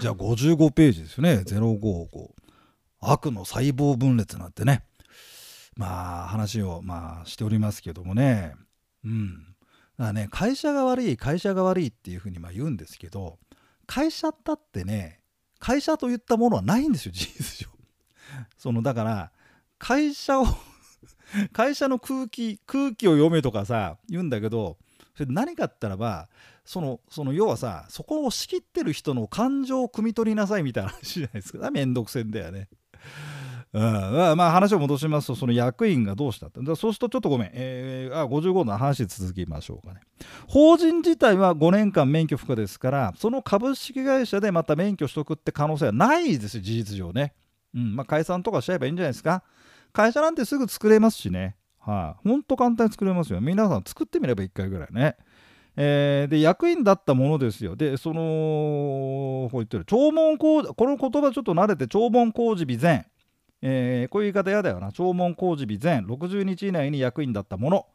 じゃあ55ページですよね。055悪の細胞分裂なんてね。まあ話をまあしておりますけどもね。うん。だからね会社が悪い会社が悪いっていうふうにまあ言うんですけど会社だってね会社といったものはないんですよ事実上。そのだから会社を会社の空気空気を読めとかさ言うんだけどそれ何かって言ったらばそのその要はさそこを仕切ってる人の感情を汲み取りなさいみたいな話じゃないですか。めんどくせんだよね。うん、まあ話を戻しますとその役員がどうしたって。そうするとちょっとごめん、えー、あ55の話続きましょうかね。法人自体は5年間免許不可ですからその株式会社でまた免許取得って可能性はないですよ事実上ね、うん。まあ、解散とかしちゃえばいいんじゃないですか。会社なんてすぐ作れますしね。はい、ほんと簡単に作れますよ。皆さん作ってみれば1回ぐらいね。えー、で役員だったものですよ。で、その、こう言ってる、弔問工事、この言葉ちょっと慣れて、弔問工事日前、えー、こういう言い方嫌だよな、弔問工事日前、60日以内に役員だったもの、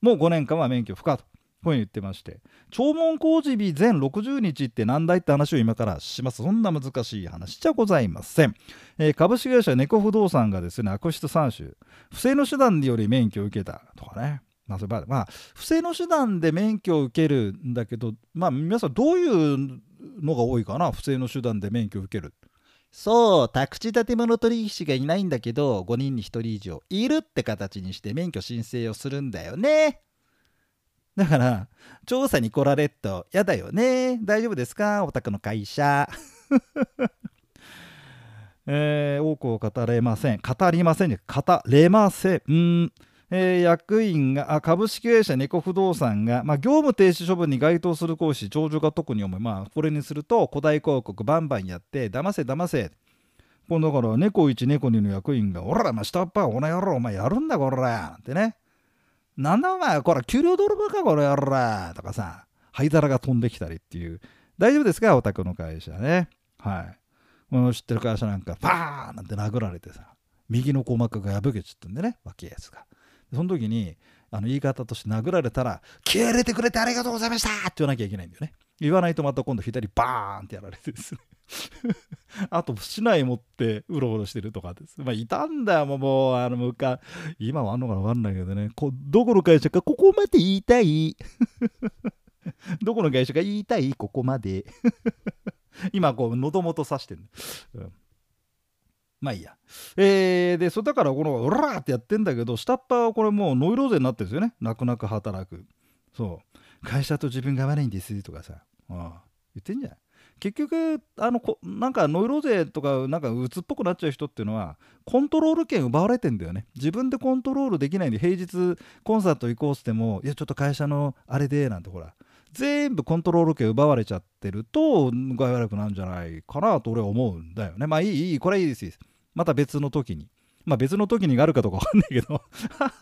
もう5年間は免許不可と。こういううに言ってまして、弔問工事日全60日って何だいって話を今からします。そんな難しい話じゃございません。えー、株式会社猫不動産がですね、悪質3種、不正の手段により免許を受けたとかね。まあ、それまあ、不正の手段で免許を受けるんだけど、まあ、皆さんどういうのが多いかな不正の手段で免許を受ける？そう、宅地建物取引士がいないんだけど、5人に1人以上いるって形にして免許申請をするんだよね。だから、調査に来られっと、やだよね。大丈夫ですか？お宅の会社。えー、多くを語れません。語りませんね。語れません。うんえー、役員があ株式会社猫不動産が、まあ、業務停止処分に該当する行使長女が特に重い、まあ、これにすると古代広告バンバンやって騙せ騙せ。このだから猫1猫2の役員が「おらまあ下っ端お前やろお前やるんだこら」ってね「なんだお前これ給料泥棒かこれやら」とかさ灰皿が飛んできたりっていう。大丈夫ですか？お宅の会社ね。はい。この知ってる会社なんかパーンなんて殴られてさ右の鼓膜が破けちゃったんでね若いやつが。その時にあの言い方として殴られたら「消えれてくれてありがとうございました!」って言わなきゃいけないんだよね。言わないとまた今度左バーンってやられてですね。あと市内持ってうろうろしてるとかです。まあいたんだよもうあの向か今はあんのかな分かんないけどね。こどこの会社かここまで言いたい。どこの会社か言いたいここまで。今こう喉元刺してる、うん。まあいいや。えー、で、それだからこの、うらーってやってんだけど、下っ端はこれもうノイローゼになってるんですよね。泣く泣く働く。そう。会社と自分が悪いんですとかさ。ああ言ってんじゃん。結局、あのこなんかノイローゼとか、なんか鬱っぽくなっちゃう人っていうのは、コントロール権奪われてんだよね。自分でコントロールできないんで、平日コンサート行こうっても、いや、ちょっと会社のあれで、なんてほら。全部コントロール権奪われちゃってると具合悪くなるんじゃないかなと俺は思うんだよね。まあいいいいこれはいいですまた別の時に。まあ別の時にがあるかどうかわかんないけど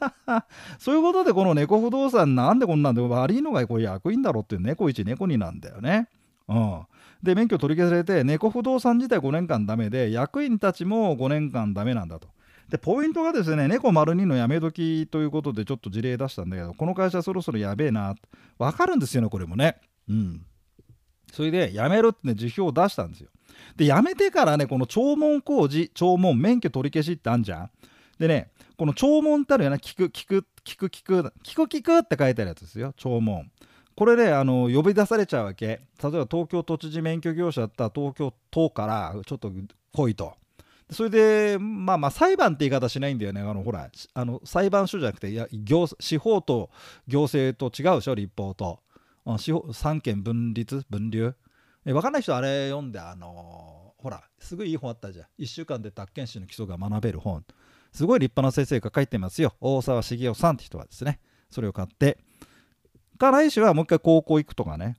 そういうことでこの猫不動産なんでこんなんで悪いのがこれ役員だろうっていう猫1猫2なんだよね。うん、で免許取り消されて猫不動産自体5年間ダメで役員たちも5年間ダメなんだと。でポイントがですね猫丸2のやめ時ということでちょっと事例出したんだけどこの会社そろそろやべえな分かるんですよねこれもね。うん。それでやめるってね辞表を出したんですよ。で、やめてからね、この弔問工事、弔問、免許取り消しってあんじゃん。でね、この弔問ってあるよな、聞く、聞く、聞く、聞く、聞く、聞くって書いてあるやつですよ、弔問。これね、あの呼び出されちゃうわけ。例えば東京都知事免許業者だったら東京都からちょっと来いと。それで、まあまあ裁判って言い方しないんだよね。あのほら、あの裁判所じゃなくて、いや行司法と行政と違うでしょ、立法と。司法三権分立、分流？え分かんない人あれ読んであのー、ほらすごいいい本あったじゃん。1週間で宅建士の基礎が学べる本。すごい立派な先生が書いてますよ。大沢茂雄さんって人はですね。それを買って。から来週はもう一回高校行くとかね。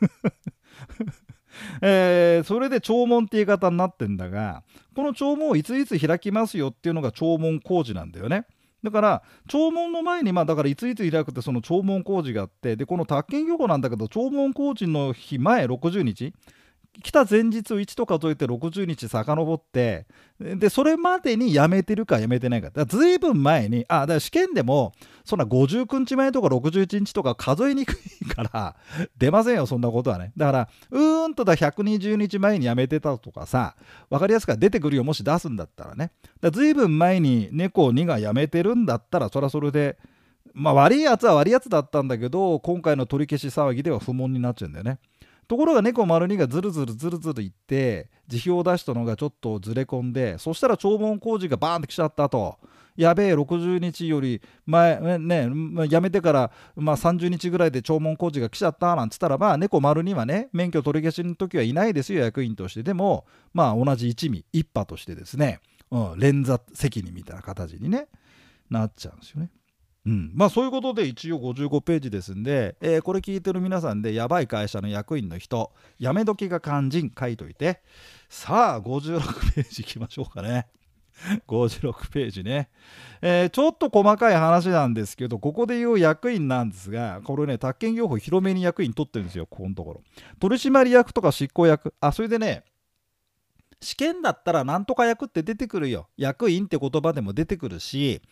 えー、それで弔問って言い方になってんだがこの弔問をいついつ開きますよっていうのが弔問工事なんだよね。だから弔問の前にまあだからいついつ開くってその弔問工事があってでこの宅建漁法なんだけど弔問工事の日前60日来た前日を1と数えて60日遡ってでそれまでに辞めてるか辞めてないか。だずいぶん前にあだから試験でもそんな59日前とか61日とか数えにくいから出ませんよそんなことはね。だからうーんとだ120日前に辞めてたとかさ分かりやすく出てくるよ。もし出すんだったらね。だずいぶん前に猫2が辞めてるんだったらそれはそれでまあ悪いやつは悪いやつだったんだけど今回の取り消し騒ぎでは不問になっちゃうんだよね。ところが猫丸2がずるずるずるずるいって辞表を出したのがちょっとずれ込んでそしたら弔問工事がバーンって来ちゃったと。やべえ60日より前ねやめてから、まあ、30日ぐらいで弔問工事が来ちゃったなんつったらば猫丸2はね免許取り消しの時はいないですよ役員としてでもまあ同じ一味一派としてですね、うん、連座責任みたいな形にねなっちゃうんですよね。うん、まあそういうことで一応55ページですんで、えー、これ聞いてる皆さんでやばい会社の役員の人やめ時が肝心書いといて。さあ56ページいきましょうかね。56ページね、えー、ちょっと細かい話なんですけどここで言う役員なんですがこれね宅建業法広めに役員取ってるんですよここのところ。取締役とか執行役。あそれでね試験だったらなんとか役って出てくるよ。役員って言葉でも出てくるし、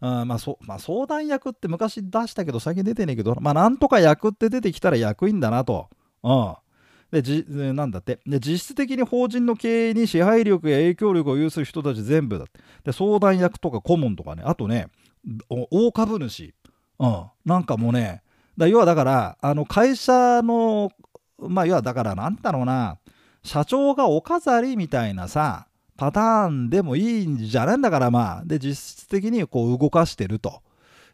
うんまあそまあ、相談役って昔出したけど最近出てねえけど、まあ、なんとか役って出てきたら役員だなと。うん、でじなんだって。で実質的に法人の経営に支配力や影響力を有する人たち全部だって。で相談役とか顧問とかね。あとね大株主、うん、なんかもうねだ要はだからあの会社のまあ要はだからなんだろうな。社長がお飾りみたいなさパターンでもいいんじゃないんだからまあで実質的にこう動かしてると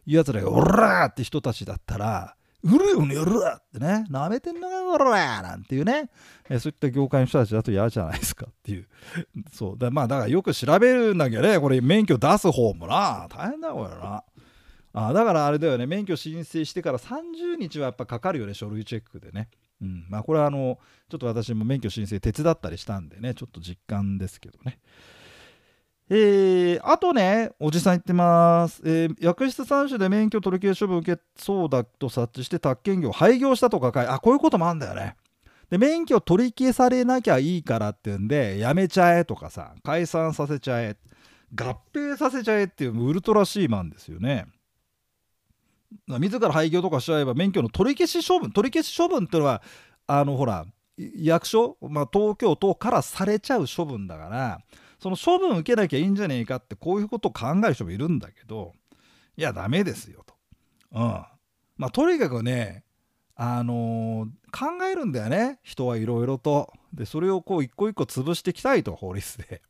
いうやつらが「おら!」って人たちだったら「うるよねおら!」ってね「なめてんのかおら!」なんていうねえそういった業界の人たちだと嫌じゃないですかっていうそうだまあだからよく調べるんだけどねこれ免許出す方もな大変だよこれな。あだからあれだよね免許申請してから30日はやっぱかかるよね書類チェックでね。うんまあ、これはあのちょっと私も免許申請手伝ったりしたんでねちょっと実感ですけどね。えー、あとね、おじさん言ってます。えー、薬室3種で免許取り消し処分受けそうだと察知して宅建業廃業したとかかい。あ、こういうこともあるんだよね。で、免許取り消されなきゃいいからっていうんで、やめちゃえとかさ、解散させちゃえ、合併させちゃえっていうウルトラシーマンですよね。自ら廃業とかしちゃえば免許の取り消し処分取り消し処分っていうのはあのほら役所、まあ、東京都からされちゃう処分だからその処分受けなきゃいいんじゃねえかってこういうことを考える人もいるんだけどいやダメですよと。うんまあ、とにかくねあのー、考えるんだよね人はいろいろと。でそれをこう一個一個潰していきたいと法律で。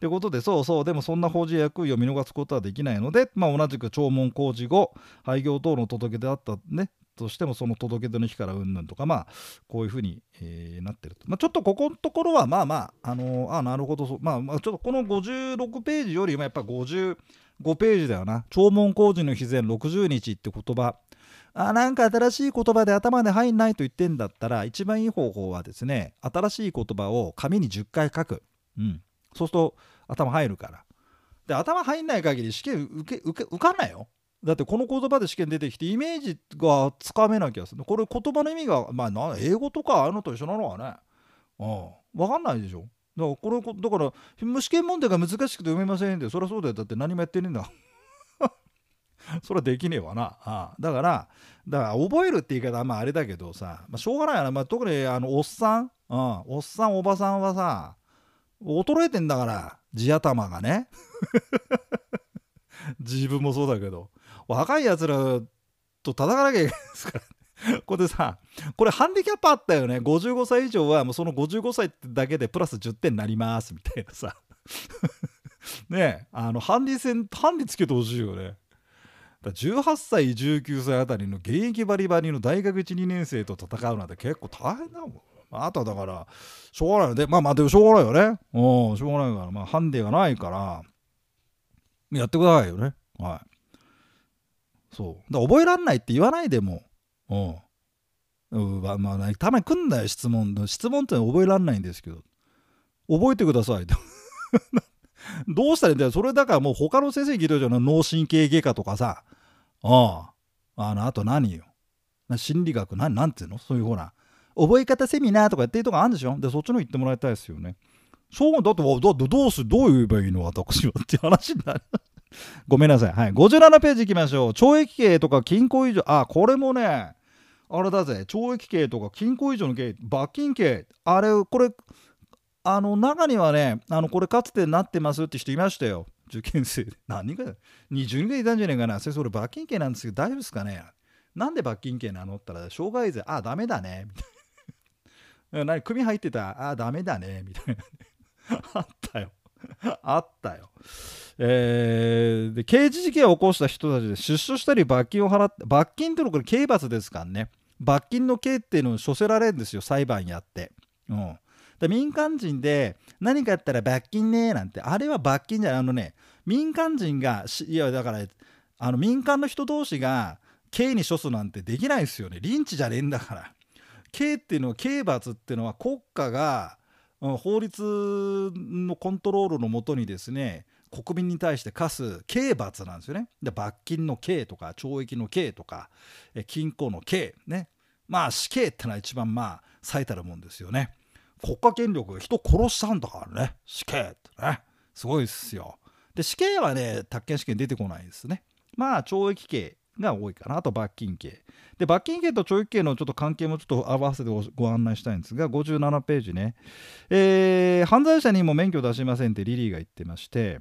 ということでそうそうでもそんな法事や役員を見逃すことはできないので、まあ、同じく弔問工事後廃業等の届け出あったねとしてもその届け出の日からうんぬんとかまあこういうふうに、えー、なってると、まあ、ちょっとここのところはまあまああのー、あなるほどまあ、まあちょっとこの56ページよりもやっぱ55ページだよな。弔問工事の日前60日って言葉。あなんか新しい言葉で頭で入んないと言ってんだったら一番いい方法はですね新しい言葉を紙に10回書く、うん、そうすると頭入るから。で頭入んない限り試験受け受け受かんないよ。だってこの言葉で試験出てきてイメージがつかめなきゃする。これ言葉の意味がまあ英語とかあのと一緒なのはね。うん分かんないでしょ。だからこれだから試験問題が難しくて読めませんって。そりゃそうだよ。だって何もやってねえんだ。それはできねえわな。あ。だからだから覚えるって言い方はまああれだけどさ、まあ、しょうがないよな、まあ、特にあのおっさん、うん、おっさんおばさんはさ衰えてんだから地頭がね。自分もそうだけど。若いやつらと戦わなきゃいけないですからこれでさこれハンディキャップあったよね。55歳以上はもうその55歳だけでプラス10点になりますみたいなさ。ねえあのハンディ戦ハンディつけてほしいよね。だ18歳19歳あたりの現役バリバリの大学12年生と戦うなんて結構大変だもん。あとはだから、しょうがないので、まあまあでもしょうがないよね。うん、しょうがないから、まあハンデがないから、やってくださいよね。はい。そう。だ覚えらんないって言わないでも、うん。うんまあ、まあ、たまに来んだよ、質問。質問って覚えらんないんですけど、覚えてください。どうしたらいいんだよ。それだからもう他の先生に聞いてるじゃん。脳神経外科とかさ。ああ。あの、あと何よ。心理学、何、なんていうの？そういうほら、覚え方セミナーとかやってるとこあるんでしょ？でそっちの行ってもらいたいですよねそうだってだってどうすどう言えばいいの？私はって話になる ごめんなさい。はい。57ページ行きましょう。懲役刑とか禁錮以上、あ、これもね、あれだぜ、懲役刑とか禁錮以上の刑、罰金刑、あれ、これ、あの、中にはね、あの、これかつてなってますって人いましたよ。受験生で。何人か、20人ぐらいいたんじゃないかな。それ、それ罰金刑なんですけど、大丈夫ですかね？なんで罰金刑なの？ったら、傷害罪、あ、ダメだね。みたいな。何、組入ってた、ああ、ダメだね。みたいな。ね あったよ。あったよ。えー、で刑事事件を起こした人たちで出所したり罰金を払って罰金ってのはこれ刑罰ですからね罰金の刑っていうのを処せられるんですよ裁判やって。うんで民間人で何かやったら罰金ねなんてあれは罰金じゃないあのね民間人がいやだからあの民間の人同士が刑に処すなんてできないですよねリンチじゃねえんだから刑っていうのは刑罰っていうのは国家が法律のコントロールのもとにですね国民に対して課す刑罰なんですよね。で罰金の刑とか懲役の刑とか禁錮の刑ねまあ死刑ってのは一番まあ最たるもんですよね。国家権力が人殺したんだからね死刑ってねすごいですよ。で死刑はね宅建試験出てこないですね。まあ懲役刑が多いかなあと罰金刑。で罰金刑と懲役刑のちょっと関係もちょっと合わせてご案内したいんですが57ページね、えー、犯罪者にも免許出しませんってリリーが言ってまして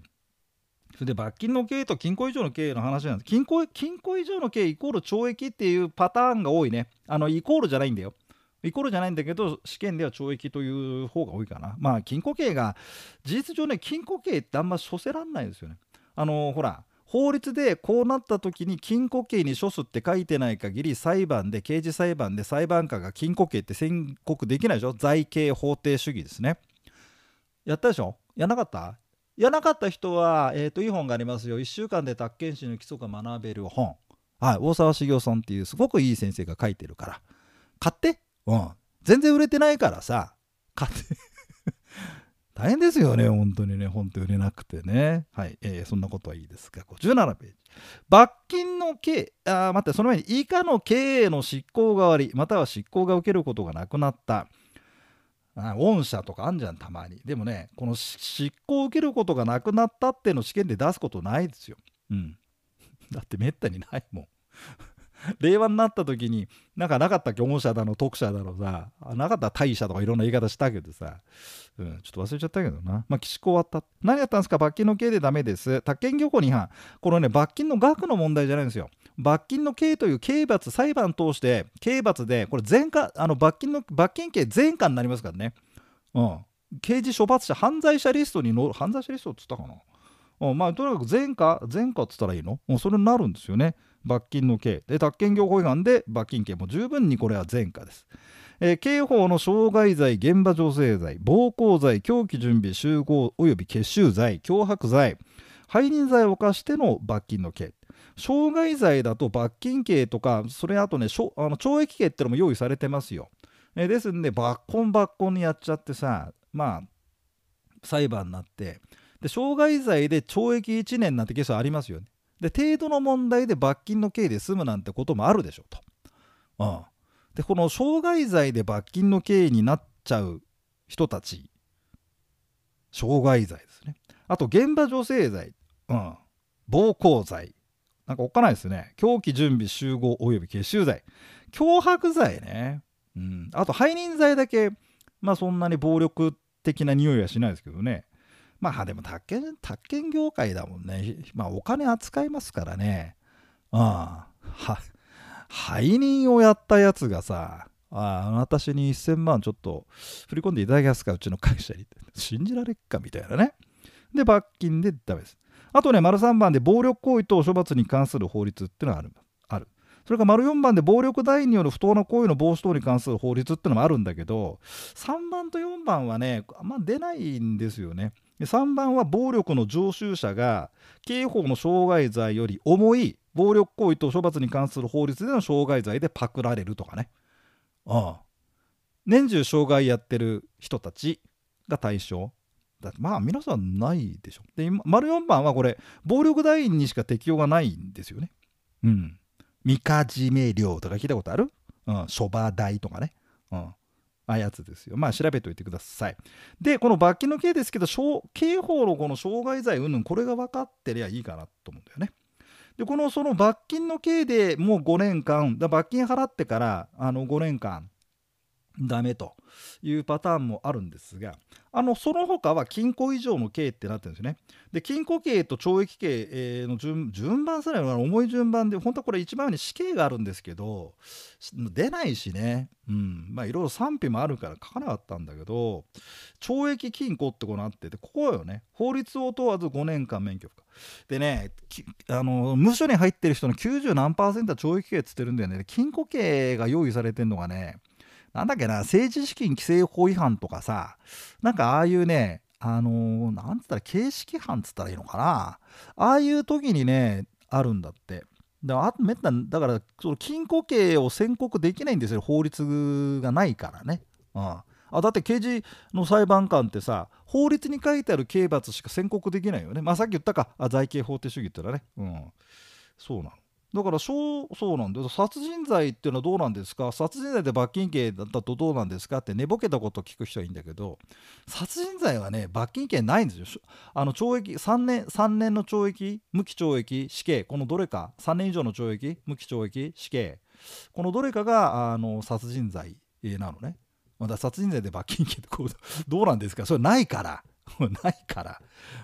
それで罰金の刑と禁錮以上の刑の話なんです。禁錮禁錮以上の刑イコール懲役っていうパターンが多いね。あのイコールじゃないんだよ。イコールじゃないんだけど試験では懲役という方が多いかな。まあ禁錮刑が事実上ね禁錮刑ってあんま処せらんないですよね。あのほら法律でこうなった時に禁錮刑に処すって書いてない限り裁判で刑事裁判で裁判官が禁錮刑って宣告できないでしょ？財刑法定主義ですね。やったでしょ？やなかった？やなかった人は、えーと、いい本がありますよ。1週間で宅建士の基礎が学べる本。はい。大沢茂雄さんっていうすごくいい先生が書いてるから。買って？うん。全然売れてないからさ。買って大変ですよね、本当にね、本当売れなくてね。はい、えー、そんなことはいいですが、17ページ。罰金の刑、あ待って、その前に以下の経営の執行代わり、または執行が受けることがなくなった。あ御社とかあんじゃん、たまに。でもね、この執行を受けることがなくなったっていうの試験で出すことないですよ。うん。だってめったにないもん。令和になった時になんかなかったっけ御社だの特社だのさなかった大社とかいろんな言い方したけどさ、うん、ちょっと忘れちゃったけどな。まあ岸子終わった。何やったんですか？罰金の刑でダメです。宅建業法違反。このね罰金の額の問題じゃないんですよ。罰金の刑という刑罰裁判通して刑罰でこれ前科あの罰金の罰金刑前科になりますからね。うん。刑事処罰者犯罪者リストにの犯罪者リストっつったかな？うん、まあとにかく前科前科っつったらいいの？もうそれになるんですよね。罰金の刑で宅建業法違反で罰金刑も十分にこれは前科です。えー、刑法の傷害罪、現場女性罪、暴行罪、凶器準備、集合及び結集罪、脅迫罪、背任罪を犯しての罰金の刑。傷害罪だと罰金刑とか、それあとね、あの懲役刑ってのも用意されてますよ。えー、ですんで、抜根抜根にやっちゃってさ、まあ、裁判になって、で傷害罪で懲役1年なんてケースありますよね。で程度の問題で罰金の刑で済むなんてこともあるでしょうと。うん、でこの傷害罪で罰金の刑になっちゃう人たち傷害罪ですね。あと現場女性罪、うん、暴行罪。なんかおっかないですね。凶器準備集合及び結集罪。脅迫罪ね、うん、あと背任罪だけまあそんなに暴力的な匂いはしないですけどね。まあでも宅建宅建業界だもんね。まあお金扱いますからね。ああ。背任をやったやつがさ、あ私に1000万ちょっと振り込んでいただけますか、うちの会社に。信じられっか？みたいなね。で、罰金でダメです。あとね、丸3番で暴力行為等処罰に関する法律っていうのがある。あるそれから丸4番で暴力団員による不当な行為の防止等に関する法律っていうのもあるんだけど、3番と4番はね、あんま出ないんですよね。3番は暴力の常習者が刑法の傷害罪より重い暴力行為と処罰に関する法律での傷害罪でパクられるとかね。ああ年中傷害やってる人たちが対象。だってまあ皆さんないでしょ。で、丸4番はこれ、暴力団員にしか適用がないんですよね。うん。みかじめ料とか聞いたことある？うん。諸場代とかね。うん。あやつですよ。まあ調べておいてください。で、この罰金の刑ですけど、刑法のこの傷害罪云々これが分かってりゃいいかなと思うんだよね。で、このその罰金の刑でもう5年間、だ罰金払ってからあの5年間ダメというパターンもあるんですが、あのその他は禁錮以上の刑ってなってるんですよね。で、禁錮刑と懲役刑の順順番さらに重い順番で、本当はこれ一番上に死刑があるんですけど、出ないしね、うん、まあいろいろ賛否もあるから書かなかったんだけど、懲役禁錮ってこうなってて、ここよね、法律を問わず5年間免許不可。でね、あの無所に入ってる人の90何パーセントは懲役刑っつってるんだよね。禁錮刑が用意されてるのがね、なんだっけな、政治資金規正法違反とかさ、なんかああいうね、あのー、なんつったら、形式犯つったらいいのかな。ああいう時にね、あるんだって。だから、めっただから、その禁錮刑を宣告できないんですよ、法律がないからね。うん、あだって刑事の裁判官ってさ、法律に書いてある刑罰しか宣告できないよね。まあさっき言ったか、あ財刑法定主義ってのはね。うん。そうなの。だからそうなんだよ。殺人罪っていうのはどうなんですか？殺人罪で罰金刑だったとどうなんですか？って寝ぼけたことを聞く人はいいんだけど殺人罪はね罰金刑ないんですよ。あの懲役3年 ,3 年の懲役無期懲役死刑。このどれか。3年以上の懲役無期懲役死刑。このどれかがあの殺人罪なのね。まだ殺人罪で罰金刑ってこう どうなんですか？それないから。ないから。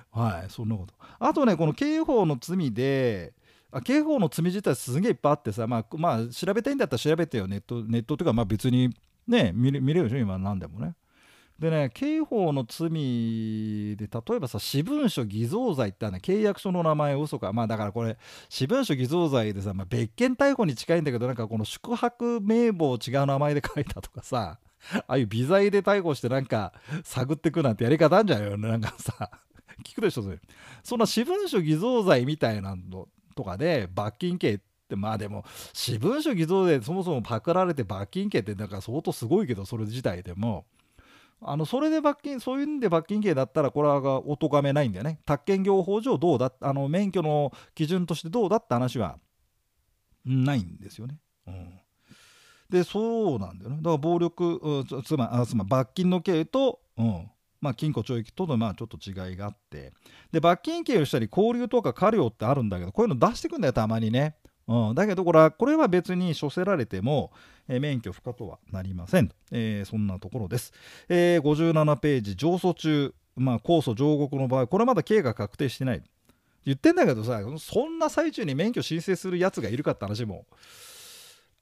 はいそんなこと。あとねこの刑法の罪で刑法の罪自体すげえいっぱいあってさ、まあ、まあ、調べたいんだったら調べてよ、ネット、ネットというか、まあ別にね、見れ見れるでしょ、今何でもね。でね、刑法の罪で、例えばさ、私文書偽造罪ってね、契約書の名前嘘か。まあだからこれ、私文書偽造罪でさ、まあ、別件逮捕に近いんだけど、なんかこの宿泊名簿を違う名前で書いたとかさ、ああいう微罪で逮捕してなんか探ってくなんてやり方あるんじゃないよ。なんかさ、聞くでしょ、それ。そんな私文書偽造罪みたいなのとかで罰金刑ってまあでも私文書偽造でそもそもパクられて罰金刑ってなんか相当すごいけどそれ自体でも。あのそれで罰金そういうんで罰金刑だったらこれはお咎めないんだよね。宅建業法上どうだあの免許の基準としてどうだって話はないんですよね。うん、でそうなんだよね。だから暴力、うん、つまりま罰金の刑と、うん、まあ、禁錮懲役とのまあちょっと違いがあって。で罰金刑をしたり交留とか過料ってあるんだけどこういうの出してくんだよたまにね、うん、だけどこれはこれは別に処せられても、えー、免許不可とはなりません、えー、そんなところです、えー、57ページ上訴中、まあ、控訴上告の場合これまだ刑が確定してない。言ってんだけどさそんな最中に免許申請するやつがいるかって話も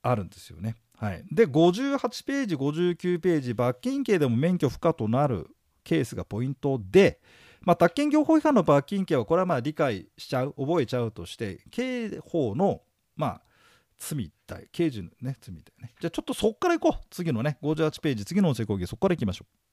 あるんですよね。はい、で58ページ59ページ罰金刑でも免許不可となるケースがポイントで、まあ、宅建業法違反の罰金刑はこれはまあ理解しちゃう覚えちゃうとして刑法のまあ罪対刑事のね罪だよね。じゃあちょっとそこからいこう。次のね58ページ次の音声講義そこからいきましょう。